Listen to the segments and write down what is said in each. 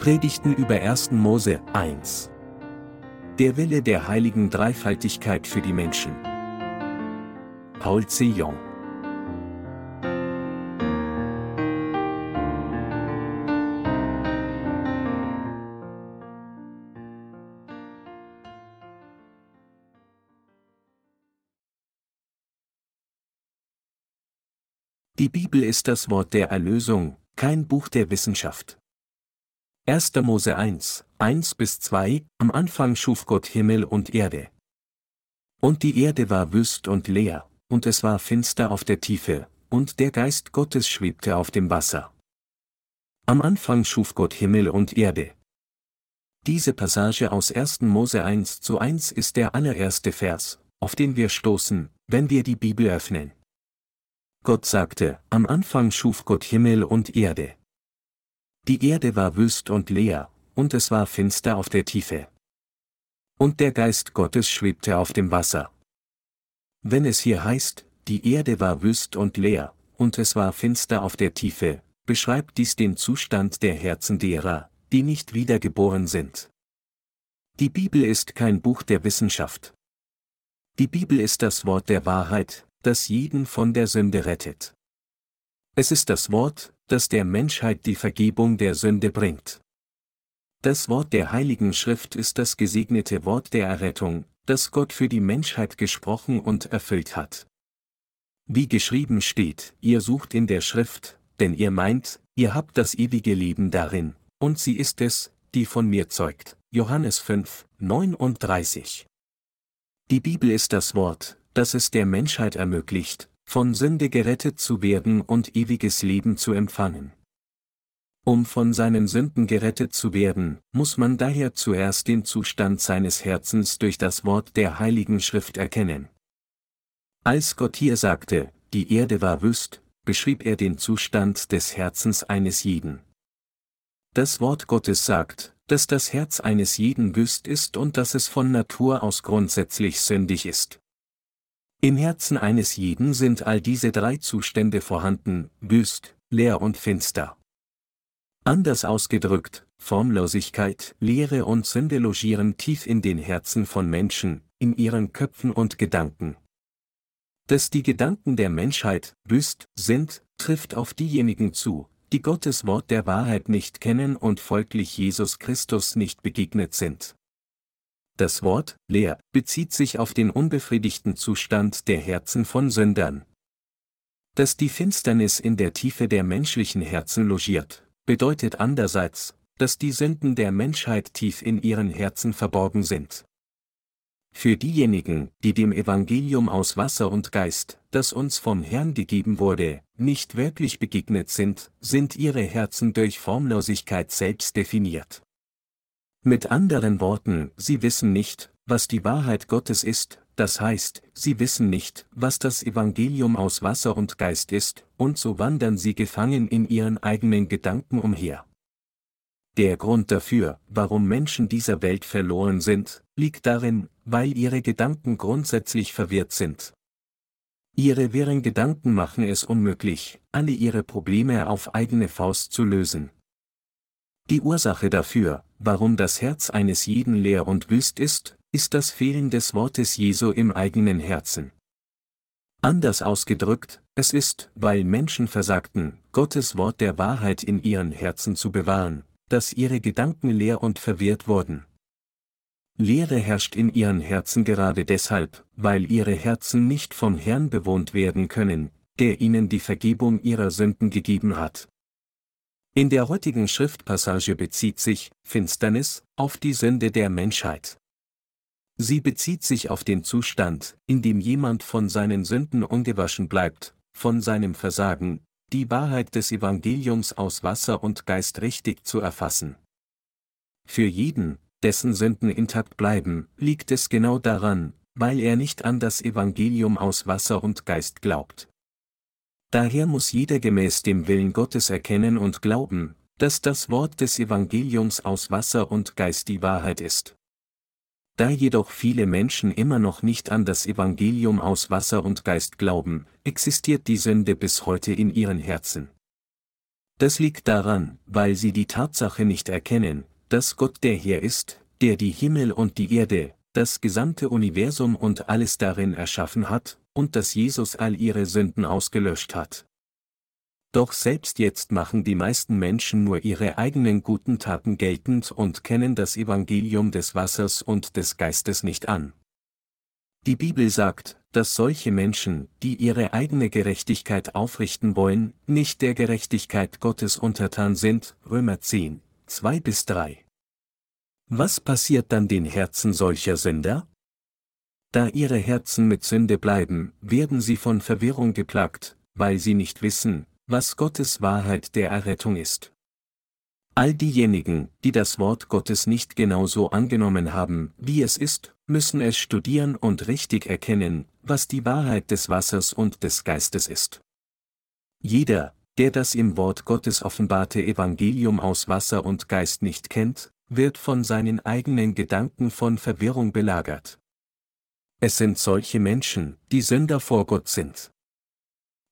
Predigten über 1. Mose 1. Der Wille der heiligen Dreifaltigkeit für die Menschen. Paul C. Jong. Die Bibel ist das Wort der Erlösung, kein Buch der Wissenschaft. 1. Mose 1, 1 bis 2, am Anfang schuf Gott Himmel und Erde. Und die Erde war wüst und leer, und es war finster auf der Tiefe, und der Geist Gottes schwebte auf dem Wasser. Am Anfang schuf Gott Himmel und Erde. Diese Passage aus 1. Mose 1 zu 1 ist der allererste Vers, auf den wir stoßen, wenn wir die Bibel öffnen. Gott sagte, am Anfang schuf Gott Himmel und Erde. Die Erde war wüst und leer, und es war finster auf der Tiefe. Und der Geist Gottes schwebte auf dem Wasser. Wenn es hier heißt, die Erde war wüst und leer, und es war finster auf der Tiefe, beschreibt dies den Zustand der Herzen derer, die nicht wiedergeboren sind. Die Bibel ist kein Buch der Wissenschaft. Die Bibel ist das Wort der Wahrheit, das jeden von der Sünde rettet. Es ist das Wort, das der Menschheit die Vergebung der Sünde bringt. Das Wort der Heiligen Schrift ist das gesegnete Wort der Errettung, das Gott für die Menschheit gesprochen und erfüllt hat. Wie geschrieben steht, ihr sucht in der Schrift, denn ihr meint, ihr habt das ewige Leben darin, und sie ist es, die von mir zeugt. Johannes 5, 39. Die Bibel ist das Wort, das es der Menschheit ermöglicht, von Sünde gerettet zu werden und ewiges Leben zu empfangen. Um von seinen Sünden gerettet zu werden, muss man daher zuerst den Zustand seines Herzens durch das Wort der Heiligen Schrift erkennen. Als Gott hier sagte, die Erde war wüst, beschrieb er den Zustand des Herzens eines jeden. Das Wort Gottes sagt, dass das Herz eines jeden wüst ist und dass es von Natur aus grundsätzlich sündig ist. Im Herzen eines jeden sind all diese drei Zustände vorhanden, wüst, leer und finster. Anders ausgedrückt, Formlosigkeit, Leere und Sünde logieren tief in den Herzen von Menschen, in ihren Köpfen und Gedanken. Dass die Gedanken der Menschheit wüst sind, trifft auf diejenigen zu, die Gottes Wort der Wahrheit nicht kennen und folglich Jesus Christus nicht begegnet sind. Das Wort leer bezieht sich auf den unbefriedigten Zustand der Herzen von Sündern. Dass die Finsternis in der Tiefe der menschlichen Herzen logiert, bedeutet andererseits, dass die Sünden der Menschheit tief in ihren Herzen verborgen sind. Für diejenigen, die dem Evangelium aus Wasser und Geist, das uns vom Herrn gegeben wurde, nicht wirklich begegnet sind, sind ihre Herzen durch Formlosigkeit selbst definiert. Mit anderen Worten, sie wissen nicht, was die Wahrheit Gottes ist, das heißt, sie wissen nicht, was das Evangelium aus Wasser und Geist ist, und so wandern sie gefangen in ihren eigenen Gedanken umher. Der Grund dafür, warum Menschen dieser Welt verloren sind, liegt darin, weil ihre Gedanken grundsätzlich verwirrt sind. Ihre wirren Gedanken machen es unmöglich, alle ihre Probleme auf eigene Faust zu lösen. Die Ursache dafür, warum das Herz eines jeden leer und wüst ist, ist das Fehlen des Wortes Jesu im eigenen Herzen. Anders ausgedrückt, es ist, weil Menschen versagten, Gottes Wort der Wahrheit in ihren Herzen zu bewahren, dass ihre Gedanken leer und verwirrt wurden. Leere herrscht in ihren Herzen gerade deshalb, weil ihre Herzen nicht vom Herrn bewohnt werden können, der ihnen die Vergebung ihrer Sünden gegeben hat. In der heutigen Schriftpassage bezieht sich Finsternis auf die Sünde der Menschheit. Sie bezieht sich auf den Zustand, in dem jemand von seinen Sünden ungewaschen bleibt, von seinem Versagen, die Wahrheit des Evangeliums aus Wasser und Geist richtig zu erfassen. Für jeden, dessen Sünden intakt bleiben, liegt es genau daran, weil er nicht an das Evangelium aus Wasser und Geist glaubt. Daher muss jeder gemäß dem Willen Gottes erkennen und glauben, dass das Wort des Evangeliums aus Wasser und Geist die Wahrheit ist. Da jedoch viele Menschen immer noch nicht an das Evangelium aus Wasser und Geist glauben, existiert die Sünde bis heute in ihren Herzen. Das liegt daran, weil sie die Tatsache nicht erkennen, dass Gott der Herr ist, der die Himmel und die Erde, das gesamte Universum und alles darin erschaffen hat, und dass Jesus all ihre Sünden ausgelöscht hat. Doch selbst jetzt machen die meisten Menschen nur ihre eigenen guten Taten geltend und kennen das Evangelium des Wassers und des Geistes nicht an. Die Bibel sagt, dass solche Menschen, die ihre eigene Gerechtigkeit aufrichten wollen, nicht der Gerechtigkeit Gottes untertan sind, Römer 10, 2 bis 3. Was passiert dann den Herzen solcher Sünder? Da ihre Herzen mit Sünde bleiben, werden sie von Verwirrung geplagt, weil sie nicht wissen, was Gottes Wahrheit der Errettung ist. All diejenigen, die das Wort Gottes nicht genauso angenommen haben, wie es ist, müssen es studieren und richtig erkennen, was die Wahrheit des Wassers und des Geistes ist. Jeder, der das im Wort Gottes offenbarte Evangelium aus Wasser und Geist nicht kennt, wird von seinen eigenen Gedanken von Verwirrung belagert. Es sind solche Menschen, die Sünder vor Gott sind.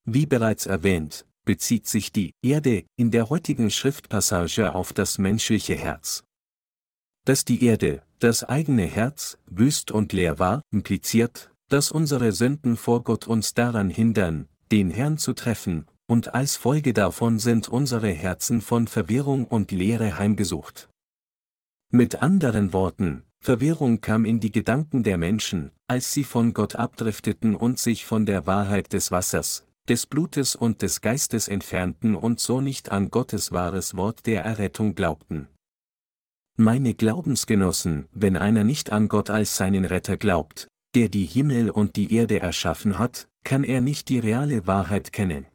Wie bereits erwähnt, bezieht sich die Erde in der heutigen Schriftpassage auf das menschliche Herz. Dass die Erde, das eigene Herz, wüst und leer war, impliziert, dass unsere Sünden vor Gott uns daran hindern, den Herrn zu treffen, und als Folge davon sind unsere Herzen von Verwirrung und Leere heimgesucht. Mit anderen Worten, Verwirrung kam in die Gedanken der Menschen, als sie von Gott abdrifteten und sich von der Wahrheit des Wassers, des Blutes und des Geistes entfernten und so nicht an Gottes wahres Wort der Errettung glaubten. Meine Glaubensgenossen, wenn einer nicht an Gott als seinen Retter glaubt, der die Himmel und die Erde erschaffen hat, kann er nicht die reale Wahrheit kennen.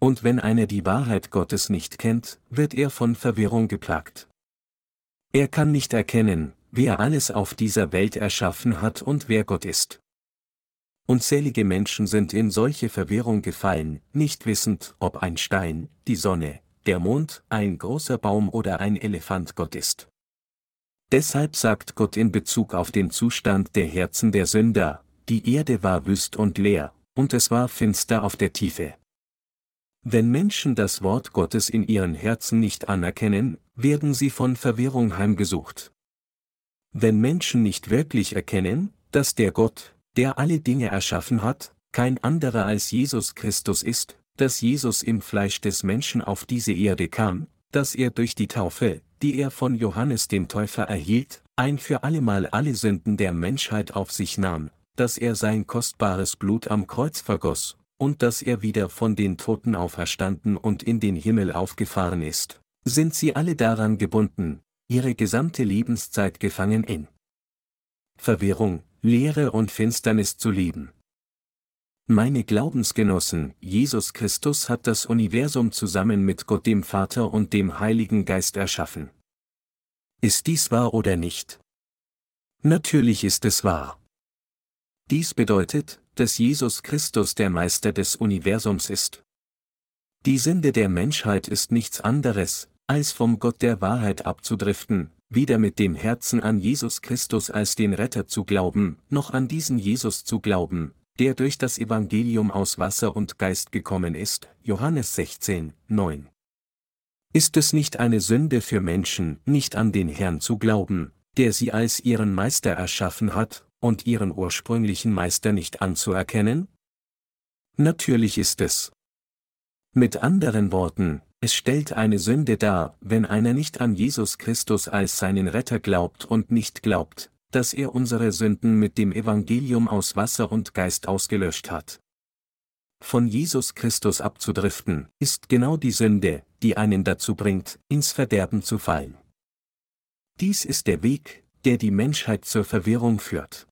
Und wenn einer die Wahrheit Gottes nicht kennt, wird er von Verwirrung geplagt. Er kann nicht erkennen, wer alles auf dieser Welt erschaffen hat und wer Gott ist. Unzählige Menschen sind in solche Verwirrung gefallen, nicht wissend, ob ein Stein, die Sonne, der Mond, ein großer Baum oder ein Elefant Gott ist. Deshalb sagt Gott in Bezug auf den Zustand der Herzen der Sünder, die Erde war wüst und leer, und es war finster auf der Tiefe. Wenn Menschen das Wort Gottes in ihren Herzen nicht anerkennen, werden sie von Verwirrung heimgesucht. Wenn Menschen nicht wirklich erkennen, dass der Gott, der alle Dinge erschaffen hat, kein anderer als Jesus Christus ist, dass Jesus im Fleisch des Menschen auf diese Erde kam, dass er durch die Taufe, die er von Johannes dem Täufer erhielt, ein für allemal alle Sünden der Menschheit auf sich nahm, dass er sein kostbares Blut am Kreuz vergoss, und dass er wieder von den Toten auferstanden und in den Himmel aufgefahren ist, sind sie alle daran gebunden, ihre gesamte Lebenszeit gefangen in Verwirrung, Leere und Finsternis zu lieben. Meine Glaubensgenossen, Jesus Christus hat das Universum zusammen mit Gott dem Vater und dem Heiligen Geist erschaffen. Ist dies wahr oder nicht? Natürlich ist es wahr. Dies bedeutet, dass Jesus Christus der Meister des Universums ist. Die Sünde der Menschheit ist nichts anderes, als vom Gott der Wahrheit abzudriften, weder mit dem Herzen an Jesus Christus als den Retter zu glauben, noch an diesen Jesus zu glauben, der durch das Evangelium aus Wasser und Geist gekommen ist, Johannes 16, 9. Ist es nicht eine Sünde für Menschen, nicht an den Herrn zu glauben, der sie als ihren Meister erschaffen hat, und ihren ursprünglichen Meister nicht anzuerkennen? Natürlich ist es. Mit anderen Worten, es stellt eine Sünde dar, wenn einer nicht an Jesus Christus als seinen Retter glaubt und nicht glaubt, dass er unsere Sünden mit dem Evangelium aus Wasser und Geist ausgelöscht hat. Von Jesus Christus abzudriften, ist genau die Sünde, die einen dazu bringt, ins Verderben zu fallen. Dies ist der Weg, der die Menschheit zur Verwirrung führt.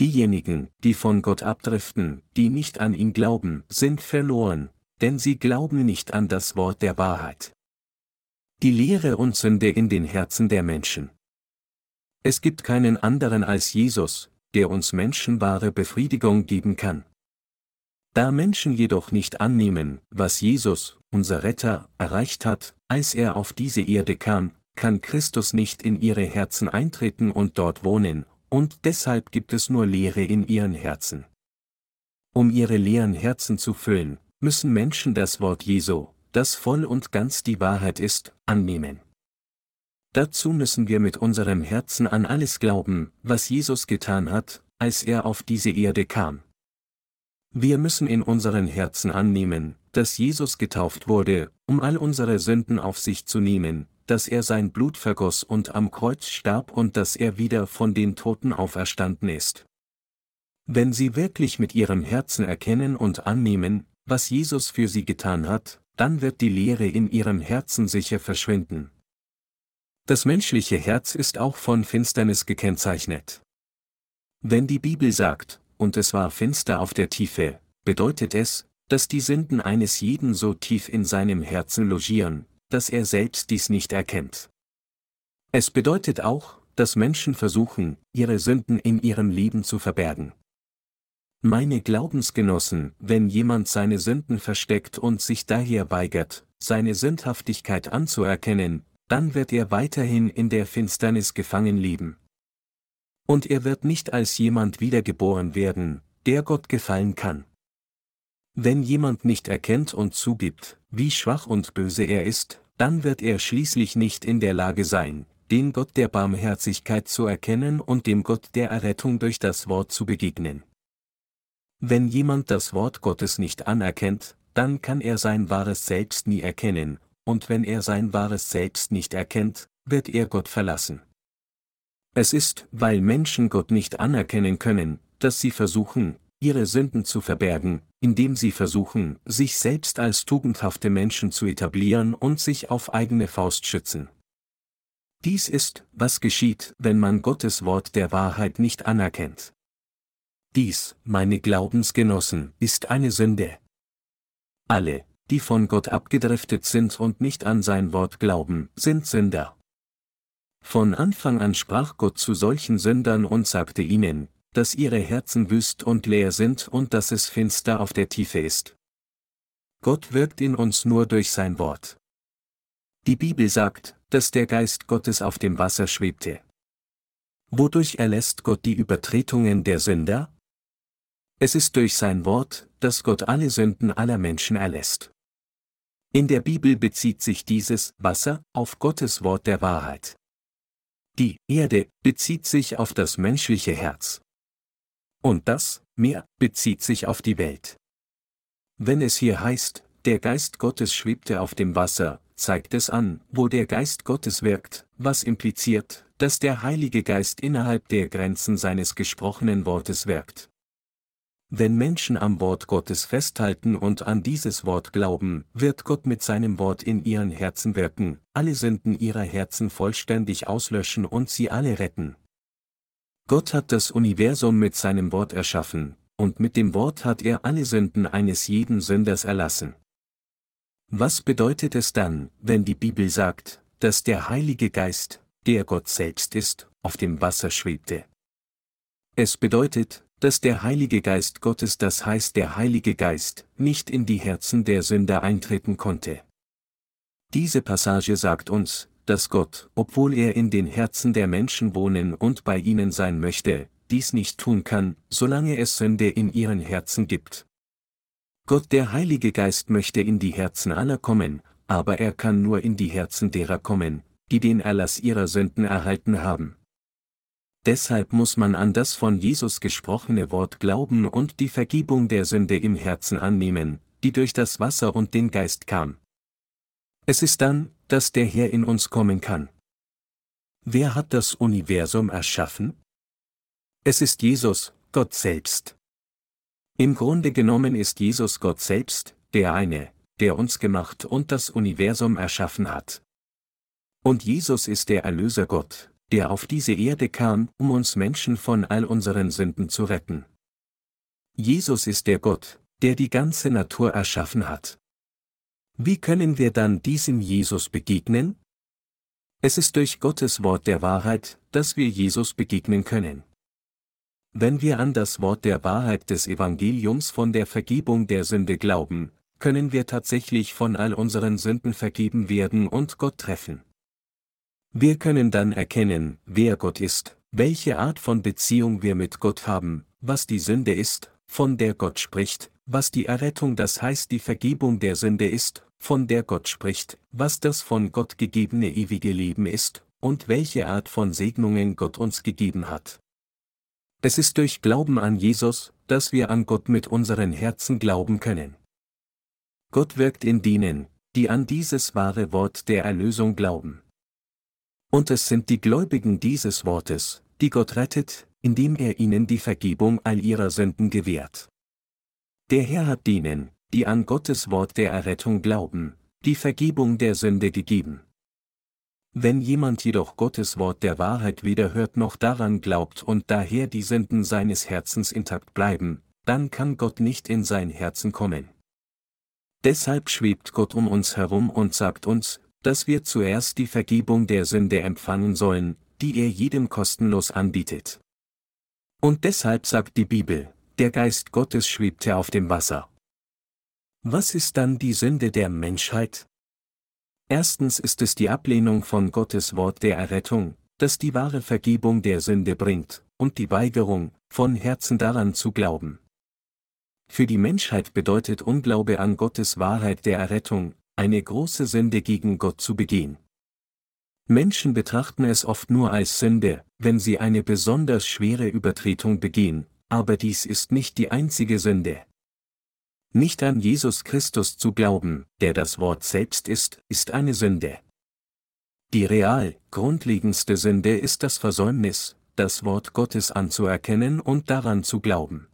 Diejenigen, die von Gott abdriften, die nicht an ihn glauben, sind verloren, denn sie glauben nicht an das Wort der Wahrheit. Die Lehre und Sünde in den Herzen der Menschen. Es gibt keinen anderen als Jesus, der uns Menschen wahre Befriedigung geben kann. Da Menschen jedoch nicht annehmen, was Jesus, unser Retter, erreicht hat, als er auf diese Erde kam, kann Christus nicht in ihre Herzen eintreten und dort wohnen, und deshalb gibt es nur Leere in ihren Herzen. Um ihre leeren Herzen zu füllen, müssen Menschen das Wort Jesu, das voll und ganz die Wahrheit ist, annehmen. Dazu müssen wir mit unserem Herzen an alles glauben, was Jesus getan hat, als er auf diese Erde kam. Wir müssen in unseren Herzen annehmen, dass Jesus getauft wurde, um all unsere Sünden auf sich zu nehmen, dass er sein Blut vergoss und am Kreuz starb und dass er wieder von den Toten auferstanden ist. Wenn Sie wirklich mit Ihrem Herzen erkennen und annehmen, was Jesus für Sie getan hat, dann wird die Leere in Ihrem Herzen sicher verschwinden. Das menschliche Herz ist auch von Finsternis gekennzeichnet. Wenn die Bibel sagt, und es war finster auf der Tiefe, bedeutet es, dass die Sünden eines jeden so tief in seinem Herzen logieren, dass er selbst dies nicht erkennt. Es bedeutet auch, dass Menschen versuchen, ihre Sünden in ihrem Leben zu verbergen. Meine Glaubensgenossen, wenn jemand seine Sünden versteckt und sich daher weigert, seine Sündhaftigkeit anzuerkennen, dann wird er weiterhin in der Finsternis gefangen leben. Und er wird nicht als jemand wiedergeboren werden, der Gott gefallen kann. Wenn jemand nicht erkennt und zugibt, wie schwach und böse er ist, dann wird er schließlich nicht in der Lage sein, den Gott der Barmherzigkeit zu erkennen und dem Gott der Errettung durch das Wort zu begegnen. Wenn jemand das Wort Gottes nicht anerkennt, dann kann er sein wahres Selbst nie erkennen, und wenn er sein wahres Selbst nicht erkennt, wird er Gott verlassen. Es ist, weil Menschen Gott nicht anerkennen können, dass sie versuchen, ihre Sünden zu verbergen, indem sie versuchen, sich selbst als tugendhafte Menschen zu etablieren und sich auf eigene Faust schützen. Dies ist, was geschieht, wenn man Gottes Wort der Wahrheit nicht anerkennt. Dies, meine Glaubensgenossen, ist eine Sünde. Alle, die von Gott abgedriftet sind und nicht an sein Wort glauben, sind Sünder. Von Anfang an sprach Gott zu solchen Sündern und sagte ihnen, dass ihre Herzen wüst und leer sind und dass es finster auf der Tiefe ist. Gott wirkt in uns nur durch sein Wort. Die Bibel sagt, dass der Geist Gottes auf dem Wasser schwebte. Wodurch erlässt Gott die Übertretungen der Sünder? Es ist durch sein Wort, dass Gott alle Sünden aller Menschen erlässt. In der Bibel bezieht sich dieses Wasser auf Gottes Wort der Wahrheit. Die Erde bezieht sich auf das menschliche Herz. Und das Meer bezieht sich auf die Welt. Wenn es hier heißt, der Geist Gottes schwebte auf dem Wasser, zeigt es an, wo der Geist Gottes wirkt, was impliziert, dass der Heilige Geist innerhalb der Grenzen seines gesprochenen Wortes wirkt. Wenn Menschen am Wort Gottes festhalten und an dieses Wort glauben, wird Gott mit seinem Wort in ihren Herzen wirken, alle Sünden ihrer Herzen vollständig auslöschen und sie alle retten. Gott hat das Universum mit seinem Wort erschaffen, und mit dem Wort hat er alle Sünden eines jeden Sünders erlassen. Was bedeutet es dann, wenn die Bibel sagt, dass der Heilige Geist, der Gott selbst ist, auf dem Wasser schwebte? Es bedeutet, dass der Heilige Geist Gottes, das heißt der Heilige Geist, nicht in die Herzen der Sünder eintreten konnte. Diese Passage sagt uns, dass Gott, obwohl er in den Herzen der Menschen wohnen und bei ihnen sein möchte, dies nicht tun kann, solange es Sünde in ihren Herzen gibt. Gott der Heilige Geist möchte in die Herzen aller kommen, aber er kann nur in die Herzen derer kommen, die den Erlass ihrer Sünden erhalten haben. Deshalb muss man an das von Jesus gesprochene Wort glauben und die Vergebung der Sünde im Herzen annehmen, die durch das Wasser und den Geist kam. Es ist dann, dass der Herr in uns kommen kann. Wer hat das Universum erschaffen? Es ist Jesus, Gott selbst. Im Grunde genommen ist Jesus Gott selbst, der eine, der uns gemacht und das Universum erschaffen hat. Und Jesus ist der Erlöser Gott, der auf diese Erde kam, um uns Menschen von all unseren Sünden zu retten. Jesus ist der Gott, der die ganze Natur erschaffen hat. Wie können wir dann diesem Jesus begegnen? Es ist durch Gottes Wort der Wahrheit, dass wir Jesus begegnen können. Wenn wir an das Wort der Wahrheit des Evangeliums von der Vergebung der Sünde glauben, können wir tatsächlich von all unseren Sünden vergeben werden und Gott treffen. Wir können dann erkennen, wer Gott ist, welche Art von Beziehung wir mit Gott haben, was die Sünde ist, von der Gott spricht, was die Errettung das heißt die Vergebung der Sünde ist, von der Gott spricht, was das von Gott gegebene ewige Leben ist, und welche Art von Segnungen Gott uns gegeben hat. Es ist durch Glauben an Jesus, dass wir an Gott mit unseren Herzen glauben können. Gott wirkt in denen, die an dieses wahre Wort der Erlösung glauben. Und es sind die Gläubigen dieses Wortes, die Gott rettet, indem er ihnen die Vergebung all ihrer Sünden gewährt. Der Herr hat denen, die an Gottes Wort der Errettung glauben, die Vergebung der Sünde gegeben. Wenn jemand jedoch Gottes Wort der Wahrheit weder hört noch daran glaubt und daher die Sünden seines Herzens intakt bleiben, dann kann Gott nicht in sein Herzen kommen. Deshalb schwebt Gott um uns herum und sagt uns, dass wir zuerst die Vergebung der Sünde empfangen sollen, die er jedem kostenlos anbietet. Und deshalb sagt die Bibel, der Geist Gottes schwebte auf dem Wasser. Was ist dann die Sünde der Menschheit? Erstens ist es die Ablehnung von Gottes Wort der Errettung, das die wahre Vergebung der Sünde bringt, und die Weigerung, von Herzen daran zu glauben. Für die Menschheit bedeutet Unglaube an Gottes Wahrheit der Errettung, eine große Sünde gegen Gott zu begehen. Menschen betrachten es oft nur als Sünde, wenn sie eine besonders schwere Übertretung begehen, aber dies ist nicht die einzige Sünde. Nicht an Jesus Christus zu glauben, der das Wort selbst ist, ist eine Sünde. Die real, grundlegendste Sünde ist das Versäumnis, das Wort Gottes anzuerkennen und daran zu glauben.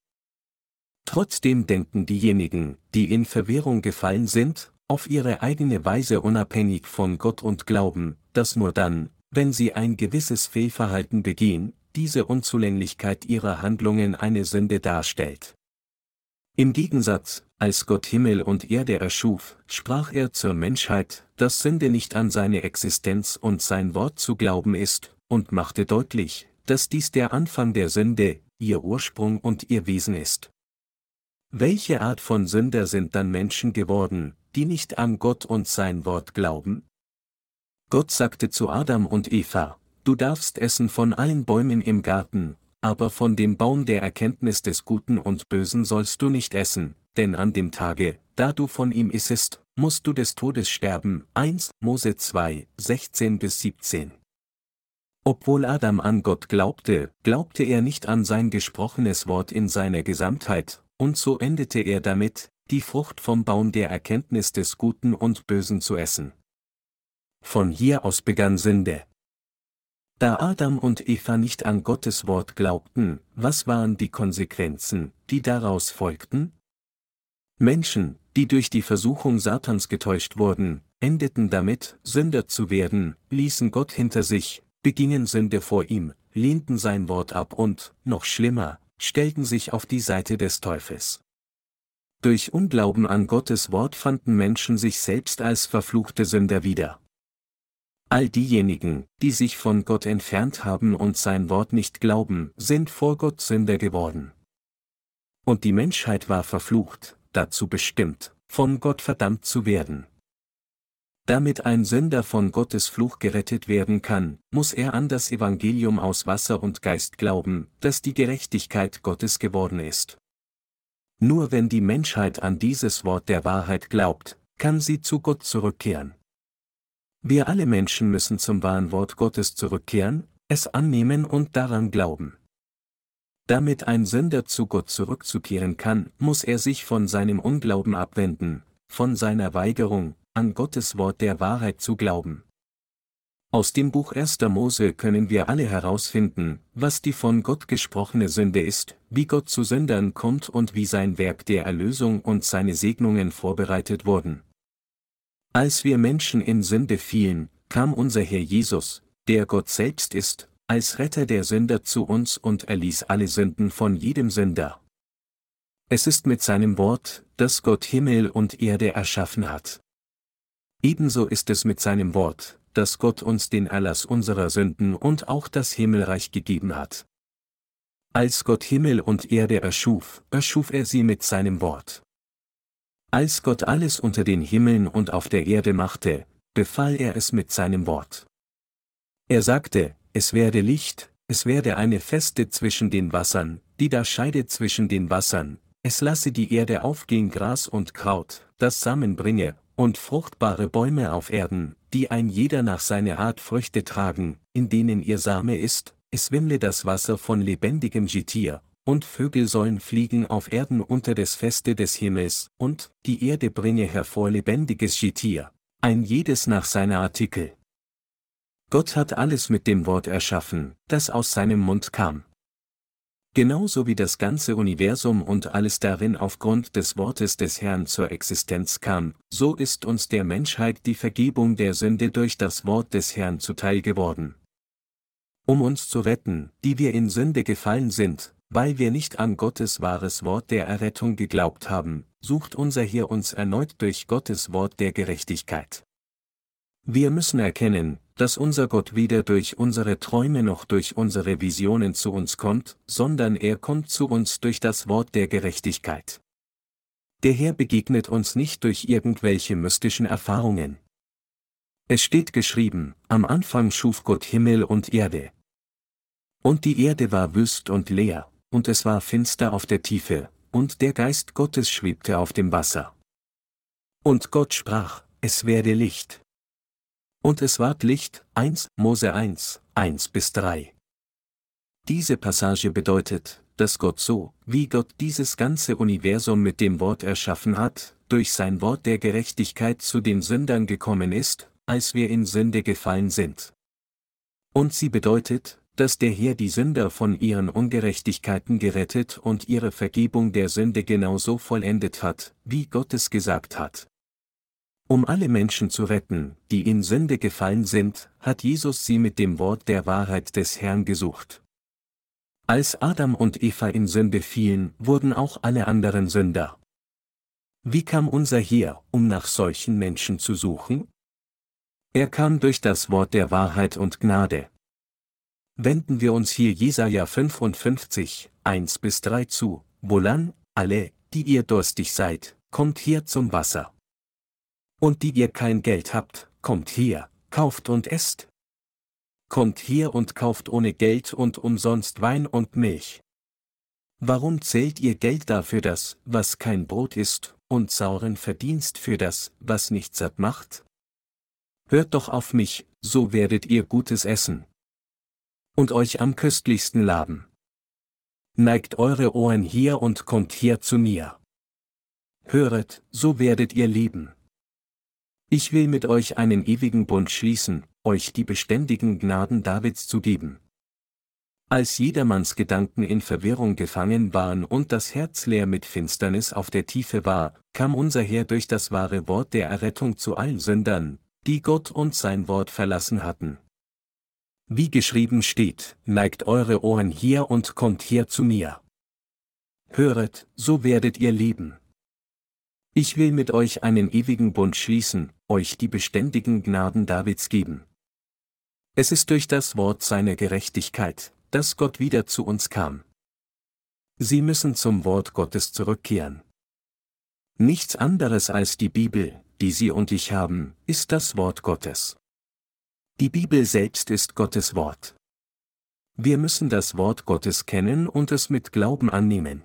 Trotzdem denken diejenigen, die in Verwirrung gefallen sind, auf ihre eigene Weise unabhängig von Gott und glauben, dass nur dann, wenn sie ein gewisses Fehlverhalten begehen, diese Unzulänglichkeit ihrer Handlungen eine Sünde darstellt. Im Gegensatz, als Gott Himmel und Erde erschuf, sprach er zur Menschheit, dass Sünde nicht an seine Existenz und sein Wort zu glauben ist, und machte deutlich, dass dies der Anfang der Sünde, ihr Ursprung und ihr Wesen ist. Welche Art von Sünder sind dann Menschen geworden, die nicht an Gott und sein Wort glauben? Gott sagte zu Adam und Eva, Du darfst essen von allen Bäumen im Garten, aber von dem Baum der Erkenntnis des Guten und Bösen sollst du nicht essen, denn an dem Tage, da du von ihm issest, musst du des Todes sterben. 1 Mose 2, 16 bis 17. Obwohl Adam an Gott glaubte, glaubte er nicht an sein gesprochenes Wort in seiner Gesamtheit, und so endete er damit, die Frucht vom Baum der Erkenntnis des Guten und Bösen zu essen. Von hier aus begann Sünde. Da Adam und Eva nicht an Gottes Wort glaubten, was waren die Konsequenzen, die daraus folgten? Menschen, die durch die Versuchung Satans getäuscht wurden, endeten damit, Sünder zu werden, ließen Gott hinter sich, begingen Sünde vor ihm, lehnten sein Wort ab und, noch schlimmer, stellten sich auf die Seite des Teufels. Durch Unglauben an Gottes Wort fanden Menschen sich selbst als verfluchte Sünder wieder. All diejenigen, die sich von Gott entfernt haben und sein Wort nicht glauben, sind vor Gott Sünder geworden. Und die Menschheit war verflucht, dazu bestimmt, von Gott verdammt zu werden. Damit ein Sünder von Gottes Fluch gerettet werden kann, muss er an das Evangelium aus Wasser und Geist glauben, das die Gerechtigkeit Gottes geworden ist. Nur wenn die Menschheit an dieses Wort der Wahrheit glaubt, kann sie zu Gott zurückkehren. Wir alle Menschen müssen zum wahren Wort Gottes zurückkehren, es annehmen und daran glauben. Damit ein Sünder zu Gott zurückzukehren kann, muss er sich von seinem Unglauben abwenden, von seiner Weigerung, an Gottes Wort der Wahrheit zu glauben. Aus dem Buch 1. Mose können wir alle herausfinden, was die von Gott gesprochene Sünde ist, wie Gott zu Sündern kommt und wie sein Werk der Erlösung und seine Segnungen vorbereitet wurden. Als wir Menschen in Sünde fielen, kam unser Herr Jesus, der Gott selbst ist, als Retter der Sünder zu uns und erließ alle Sünden von jedem Sünder. Es ist mit seinem Wort, dass Gott Himmel und Erde erschaffen hat. Ebenso ist es mit seinem Wort, dass Gott uns den Erlass unserer Sünden und auch das Himmelreich gegeben hat. Als Gott Himmel und Erde erschuf, erschuf er sie mit seinem Wort. Als Gott alles unter den Himmeln und auf der Erde machte, befahl er es mit seinem Wort. Er sagte, es werde Licht, es werde eine Feste zwischen den Wassern, die da scheide zwischen den Wassern, es lasse die Erde aufgehen Gras und Kraut, das Samen bringe, und fruchtbare Bäume auf Erden, die ein jeder nach seiner Art Früchte tragen, in denen ihr Same ist, es wimmle das Wasser von lebendigem Getier, und Vögel sollen fliegen auf Erden unter des Feste des Himmels, und die Erde bringe hervor lebendiges Getier, ein jedes nach seiner Artikel. Gott hat alles mit dem Wort erschaffen, das aus seinem Mund kam. Genauso wie das ganze Universum und alles darin aufgrund des Wortes des Herrn zur Existenz kam, so ist uns der Menschheit die Vergebung der Sünde durch das Wort des Herrn zuteil geworden. Um uns zu retten, die wir in Sünde gefallen sind, weil wir nicht an Gottes wahres Wort der Errettung geglaubt haben, sucht unser Herr uns erneut durch Gottes Wort der Gerechtigkeit. Wir müssen erkennen, dass unser Gott weder durch unsere Träume noch durch unsere Visionen zu uns kommt, sondern er kommt zu uns durch das Wort der Gerechtigkeit. Der Herr begegnet uns nicht durch irgendwelche mystischen Erfahrungen. Es steht geschrieben, am Anfang schuf Gott Himmel und Erde. Und die Erde war wüst und leer, und es war finster auf der Tiefe, und der Geist Gottes schwebte auf dem Wasser. Und Gott sprach, es werde Licht. Und es ward Licht, 1, Mose 1, 1 bis 3. Diese Passage bedeutet, dass Gott so, wie Gott dieses ganze Universum mit dem Wort erschaffen hat, durch sein Wort der Gerechtigkeit zu den Sündern gekommen ist, als wir in Sünde gefallen sind. Und sie bedeutet, dass der Herr die Sünder von ihren Ungerechtigkeiten gerettet und ihre Vergebung der Sünde genauso vollendet hat, wie Gott es gesagt hat. Um alle Menschen zu retten, die in Sünde gefallen sind, hat Jesus sie mit dem Wort der Wahrheit des Herrn gesucht. Als Adam und Eva in Sünde fielen, wurden auch alle anderen Sünder. Wie kam unser Herr, um nach solchen Menschen zu suchen? Er kam durch das Wort der Wahrheit und Gnade. Wenden wir uns hier Jesaja 55, 1 bis 3 zu, wohlan, alle, die ihr durstig seid, kommt hier zum Wasser. Und die ihr kein Geld habt, kommt her, kauft und esst. Kommt her und kauft ohne Geld und umsonst Wein und Milch. Warum zählt ihr Geld dafür das, was kein Brot ist, und sauren Verdienst für das, was nicht satt macht? Hört doch auf mich, so werdet ihr Gutes essen. Und euch am köstlichsten laben. Neigt eure Ohren hier und kommt her zu mir. Höret, so werdet ihr leben. Ich will mit euch einen ewigen Bund schließen, euch die beständigen Gnaden Davids zu geben. Als jedermanns Gedanken in Verwirrung gefangen waren und das Herz leer mit Finsternis auf der Tiefe war, kam unser Herr durch das wahre Wort der Errettung zu allen Sündern, die Gott und sein Wort verlassen hatten. Wie geschrieben steht, neigt eure Ohren hier und kommt her zu mir. Höret, so werdet ihr leben. Ich will mit euch einen ewigen Bund schließen, euch die beständigen Gnaden Davids geben. Es ist durch das Wort seiner Gerechtigkeit, dass Gott wieder zu uns kam. Sie müssen zum Wort Gottes zurückkehren. Nichts anderes als die Bibel, die Sie und ich haben, ist das Wort Gottes. Die Bibel selbst ist Gottes Wort. Wir müssen das Wort Gottes kennen und es mit Glauben annehmen.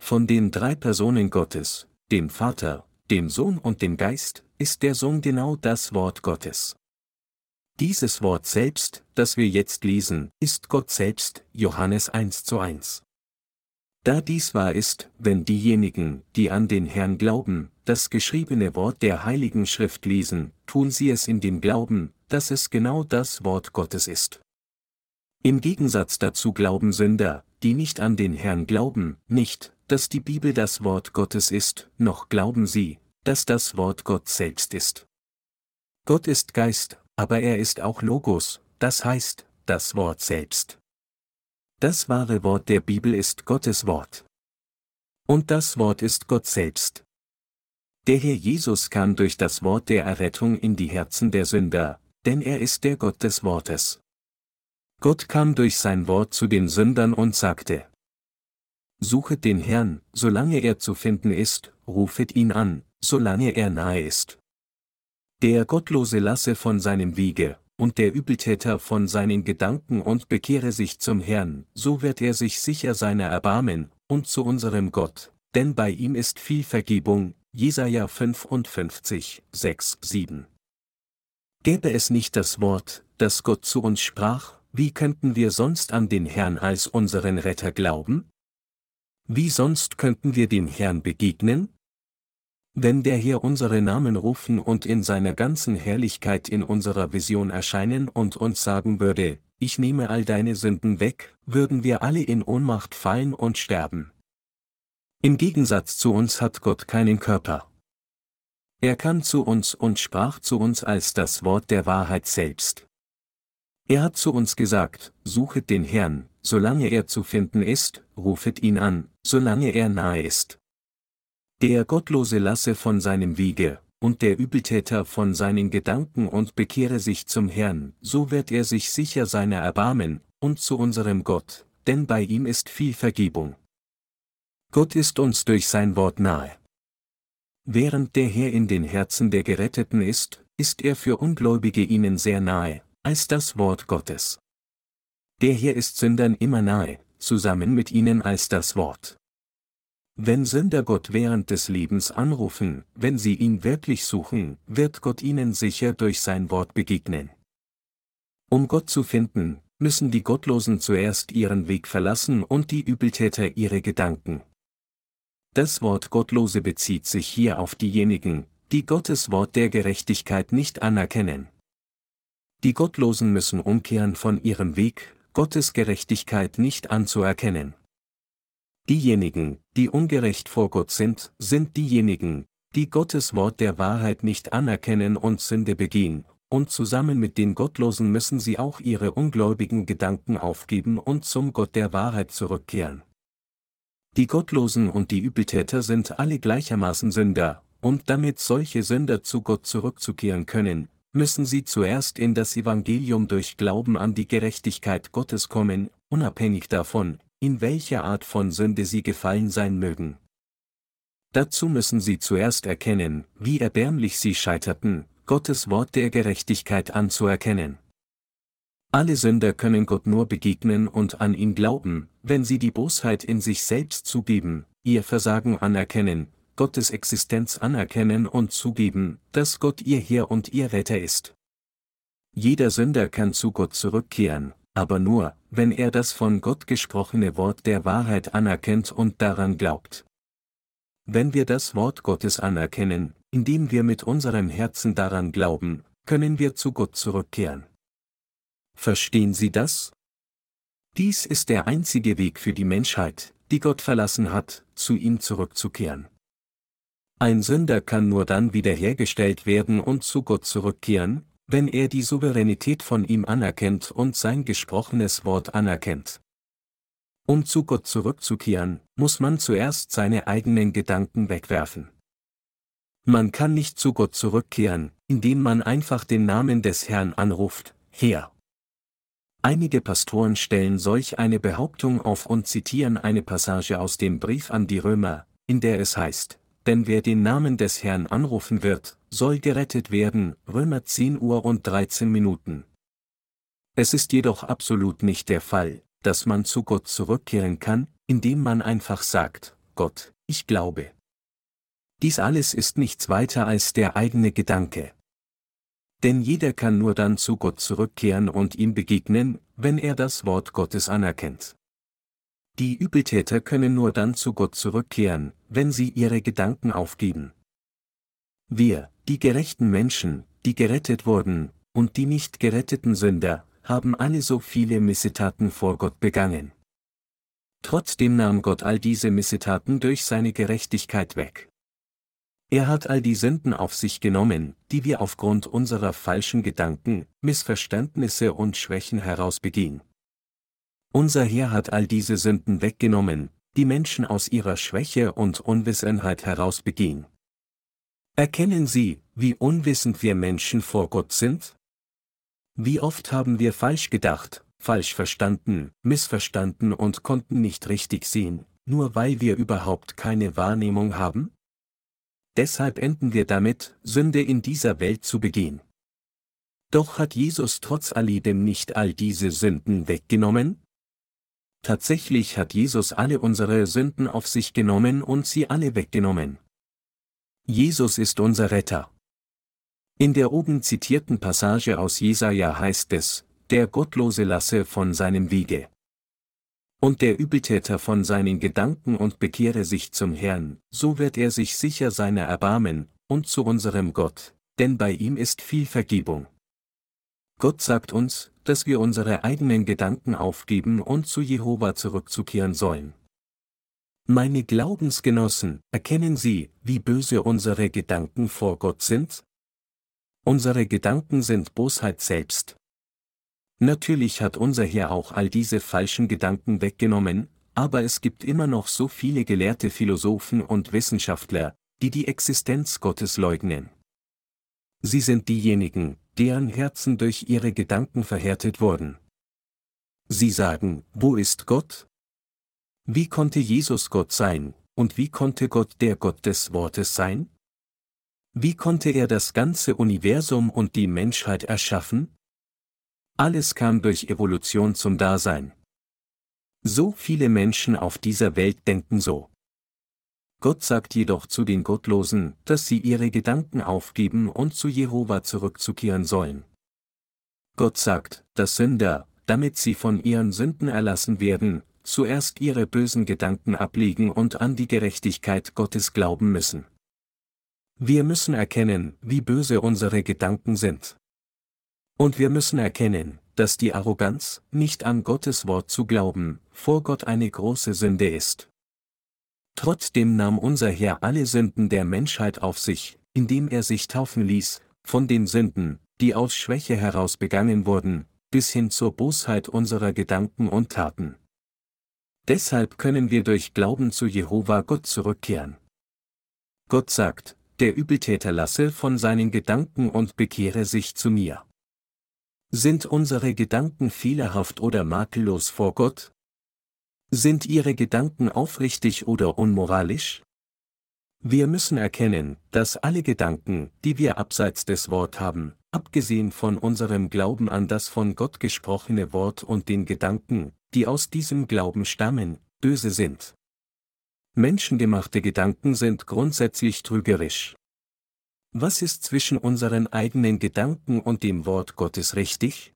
Von den drei Personen Gottes, dem Vater, dem Sohn und dem Geist, ist der Sohn genau das Wort Gottes. Dieses Wort selbst, das wir jetzt lesen, ist Gott selbst, Johannes 1 zu 1. Da dies wahr ist, wenn diejenigen, die an den Herrn glauben, das geschriebene Wort der Heiligen Schrift lesen, tun sie es in dem Glauben, dass es genau das Wort Gottes ist. Im Gegensatz dazu glauben Sünder, die nicht an den Herrn glauben, nicht, dass die Bibel das Wort Gottes ist, noch glauben sie, dass das Wort Gott selbst ist. Gott ist Geist, aber er ist auch Logos, das heißt, das Wort selbst. Das wahre Wort der Bibel ist Gottes Wort. Und das Wort ist Gott selbst. Der Herr Jesus kam durch das Wort der Errettung in die Herzen der Sünder, denn er ist der Gott des Wortes. Gott kam durch sein Wort zu den Sündern und sagte, Suchet den Herrn, solange er zu finden ist, rufet ihn an, solange er nahe ist. Der Gottlose lasse von seinem Wege, und der Übeltäter von seinen Gedanken und bekehre sich zum Herrn, so wird er sich sicher seiner erbarmen, und zu unserem Gott, denn bei ihm ist viel Vergebung, Jesaja 55, 6, 7. Gäbe es nicht das Wort, das Gott zu uns sprach, wie könnten wir sonst an den Herrn als unseren Retter glauben? Wie sonst könnten wir dem Herrn begegnen? Wenn der Herr unsere Namen rufen und in seiner ganzen Herrlichkeit in unserer Vision erscheinen und uns sagen würde, ich nehme all deine Sünden weg, würden wir alle in Ohnmacht fallen und sterben. Im Gegensatz zu uns hat Gott keinen Körper. Er kam zu uns und sprach zu uns als das Wort der Wahrheit selbst. Er hat zu uns gesagt, suchet den Herrn, solange er zu finden ist, rufet ihn an, solange er nahe ist. Der Gottlose lasse von seinem Wege, und der Übeltäter von seinen Gedanken und bekehre sich zum Herrn, so wird er sich sicher seiner erbarmen, und zu unserem Gott, denn bei ihm ist viel Vergebung. Gott ist uns durch sein Wort nahe. Während der Herr in den Herzen der Geretteten ist, ist er für Ungläubige ihnen sehr nahe, als das Wort Gottes. Der Herr ist Sündern immer nahe, zusammen mit ihnen als das Wort. Wenn Sünder Gott während des Lebens anrufen, wenn sie ihn wirklich suchen, wird Gott ihnen sicher durch sein Wort begegnen. Um Gott zu finden, müssen die Gottlosen zuerst ihren Weg verlassen und die Übeltäter ihre Gedanken. Das Wort Gottlose bezieht sich hier auf diejenigen, die Gottes Wort der Gerechtigkeit nicht anerkennen. Die Gottlosen müssen umkehren von ihrem Weg, Gottes Gerechtigkeit nicht anzuerkennen. Diejenigen, die ungerecht vor Gott sind, sind diejenigen, die Gottes Wort der Wahrheit nicht anerkennen und Sünde begehen, und zusammen mit den Gottlosen müssen sie auch ihre ungläubigen Gedanken aufgeben und zum Gott der Wahrheit zurückkehren. Die Gottlosen und die Übeltäter sind alle gleichermaßen Sünder, und damit solche Sünder zu Gott zurückzukehren können, müssen sie zuerst in das Evangelium durch Glauben an die Gerechtigkeit Gottes kommen, unabhängig davon, in welcher Art von Sünde sie gefallen sein mögen. Dazu müssen sie zuerst erkennen, wie erbärmlich sie scheiterten, Gottes Wort der Gerechtigkeit anzuerkennen. Alle Sünder können Gott nur begegnen und an ihn glauben, wenn sie die Bosheit in sich selbst zugeben, ihr Versagen anerkennen, Gottes Existenz anerkennen und zugeben, dass Gott ihr Herr und ihr Retter ist. Jeder Sünder kann zu Gott zurückkehren, aber nur, wenn er das von Gott gesprochene Wort der Wahrheit anerkennt und daran glaubt. Wenn wir das Wort Gottes anerkennen, indem wir mit unserem Herzen daran glauben, können wir zu Gott zurückkehren. Verstehen Sie das? Dies ist der einzige Weg für die Menschheit, die Gott verlassen hat, zu ihm zurückzukehren. Ein Sünder kann nur dann wiederhergestellt werden und zu Gott zurückkehren, wenn er die Souveränität von ihm anerkennt und sein gesprochenes Wort anerkennt. Um zu Gott zurückzukehren, muss man zuerst seine eigenen Gedanken wegwerfen. Man kann nicht zu Gott zurückkehren, indem man einfach den Namen des Herrn anruft, Herr. Einige Pastoren stellen solch eine Behauptung auf und zitieren eine Passage aus dem Brief an die Römer, in der es heißt, denn wer den Namen des Herrn anrufen wird, soll gerettet werden, Römer 10 Uhr und 13 Minuten. Es ist jedoch absolut nicht der Fall, dass man zu Gott zurückkehren kann, indem man einfach sagt, Gott, ich glaube. Dies alles ist nichts weiter als der eigene Gedanke. Denn jeder kann nur dann zu Gott zurückkehren und ihm begegnen, wenn er das Wort Gottes anerkennt. Die Übeltäter können nur dann zu Gott zurückkehren, wenn sie ihre Gedanken aufgeben. Wir, die gerechten Menschen, die gerettet wurden, und die nicht geretteten Sünder, haben alle so viele Missetaten vor Gott begangen. Trotzdem nahm Gott all diese Missetaten durch seine Gerechtigkeit weg. Er hat all die Sünden auf sich genommen, die wir aufgrund unserer falschen Gedanken, Missverständnisse und Schwächen heraus begehen. Unser Herr hat all diese Sünden weggenommen, die Menschen aus ihrer Schwäche und Unwissenheit heraus begehen. Erkennen Sie, wie unwissend wir Menschen vor Gott sind? Wie oft haben wir falsch gedacht, falsch verstanden, missverstanden und konnten nicht richtig sehen, nur weil wir überhaupt keine Wahrnehmung haben? Deshalb enden wir damit, Sünde in dieser Welt zu begehen. Doch hat Jesus trotz alledem nicht all diese Sünden weggenommen? Tatsächlich hat Jesus alle unsere Sünden auf sich genommen und sie alle weggenommen. Jesus ist unser Retter. In der oben zitierten Passage aus Jesaja heißt es, der Gottlose lasse von seinem Wege. Und der Übeltäter von seinen Gedanken und bekehre sich zum Herrn, so wird er sich sicher seiner erbarmen, und zu unserem Gott, denn bei ihm ist viel Vergebung. Gott sagt uns, dass wir unsere eigenen Gedanken aufgeben und zu Jehova zurückzukehren sollen. Meine Glaubensgenossen, erkennen Sie, wie böse unsere Gedanken vor Gott sind? Unsere Gedanken sind Bosheit selbst. Natürlich hat unser Herr auch all diese falschen Gedanken weggenommen, aber es gibt immer noch so viele gelehrte Philosophen und Wissenschaftler, die die Existenz Gottes leugnen. Sie sind diejenigen, deren Herzen durch ihre Gedanken verhärtet wurden. Sie sagen, wo ist Gott? Wie konnte Jesus Gott sein, und wie konnte Gott der Gott des Wortes sein? Wie konnte er das ganze Universum und die Menschheit erschaffen? Alles kam durch Evolution zum Dasein. So viele Menschen auf dieser Welt denken so. Gott sagt jedoch zu den Gottlosen, dass sie ihre Gedanken aufgeben und zu Jehova zurückzukehren sollen. Gott sagt, dass Sünder, damit sie von ihren Sünden erlassen werden, zuerst ihre bösen Gedanken ablegen und an die Gerechtigkeit Gottes glauben müssen. Wir müssen erkennen, wie böse unsere Gedanken sind. Und wir müssen erkennen, dass die Arroganz, nicht an Gottes Wort zu glauben, vor Gott eine große Sünde ist. Trotzdem nahm unser Herr alle Sünden der Menschheit auf sich, indem er sich taufen ließ, von den Sünden, die aus Schwäche heraus begangen wurden, bis hin zur Bosheit unserer Gedanken und Taten. Deshalb können wir durch Glauben zu Jehova Gott zurückkehren. Gott sagt, der Übeltäter lasse von seinen Gedanken und bekehre sich zu mir. Sind unsere Gedanken fehlerhaft oder makellos vor Gott? Sind Ihre Gedanken aufrichtig oder unmoralisch? Wir müssen erkennen, dass alle Gedanken, die wir abseits des Wort haben, abgesehen von unserem Glauben an das von Gott gesprochene Wort und den Gedanken, die aus diesem Glauben stammen, böse sind. Menschengemachte Gedanken sind grundsätzlich trügerisch. Was ist zwischen unseren eigenen Gedanken und dem Wort Gottes richtig?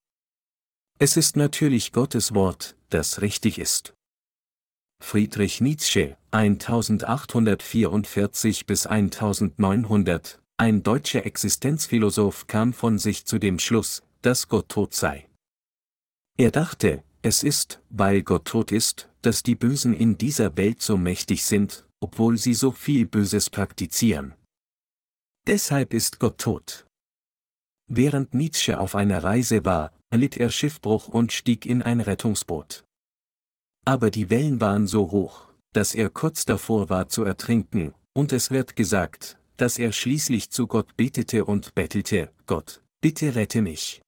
Es ist natürlich Gottes Wort, das richtig ist. Friedrich Nietzsche, 1844 bis 1900, ein deutscher Existenzphilosoph kam von sich zu dem Schluss, dass Gott tot sei. Er dachte, es ist, weil Gott tot ist, dass die Bösen in dieser Welt so mächtig sind, obwohl sie so viel Böses praktizieren. Deshalb ist Gott tot. Während Nietzsche auf einer Reise war, erlitt er Schiffbruch und stieg in ein Rettungsboot. Aber die Wellen waren so hoch, dass er kurz davor war zu ertrinken, und es wird gesagt, dass er schließlich zu Gott betete und bettelte, Gott, bitte rette mich.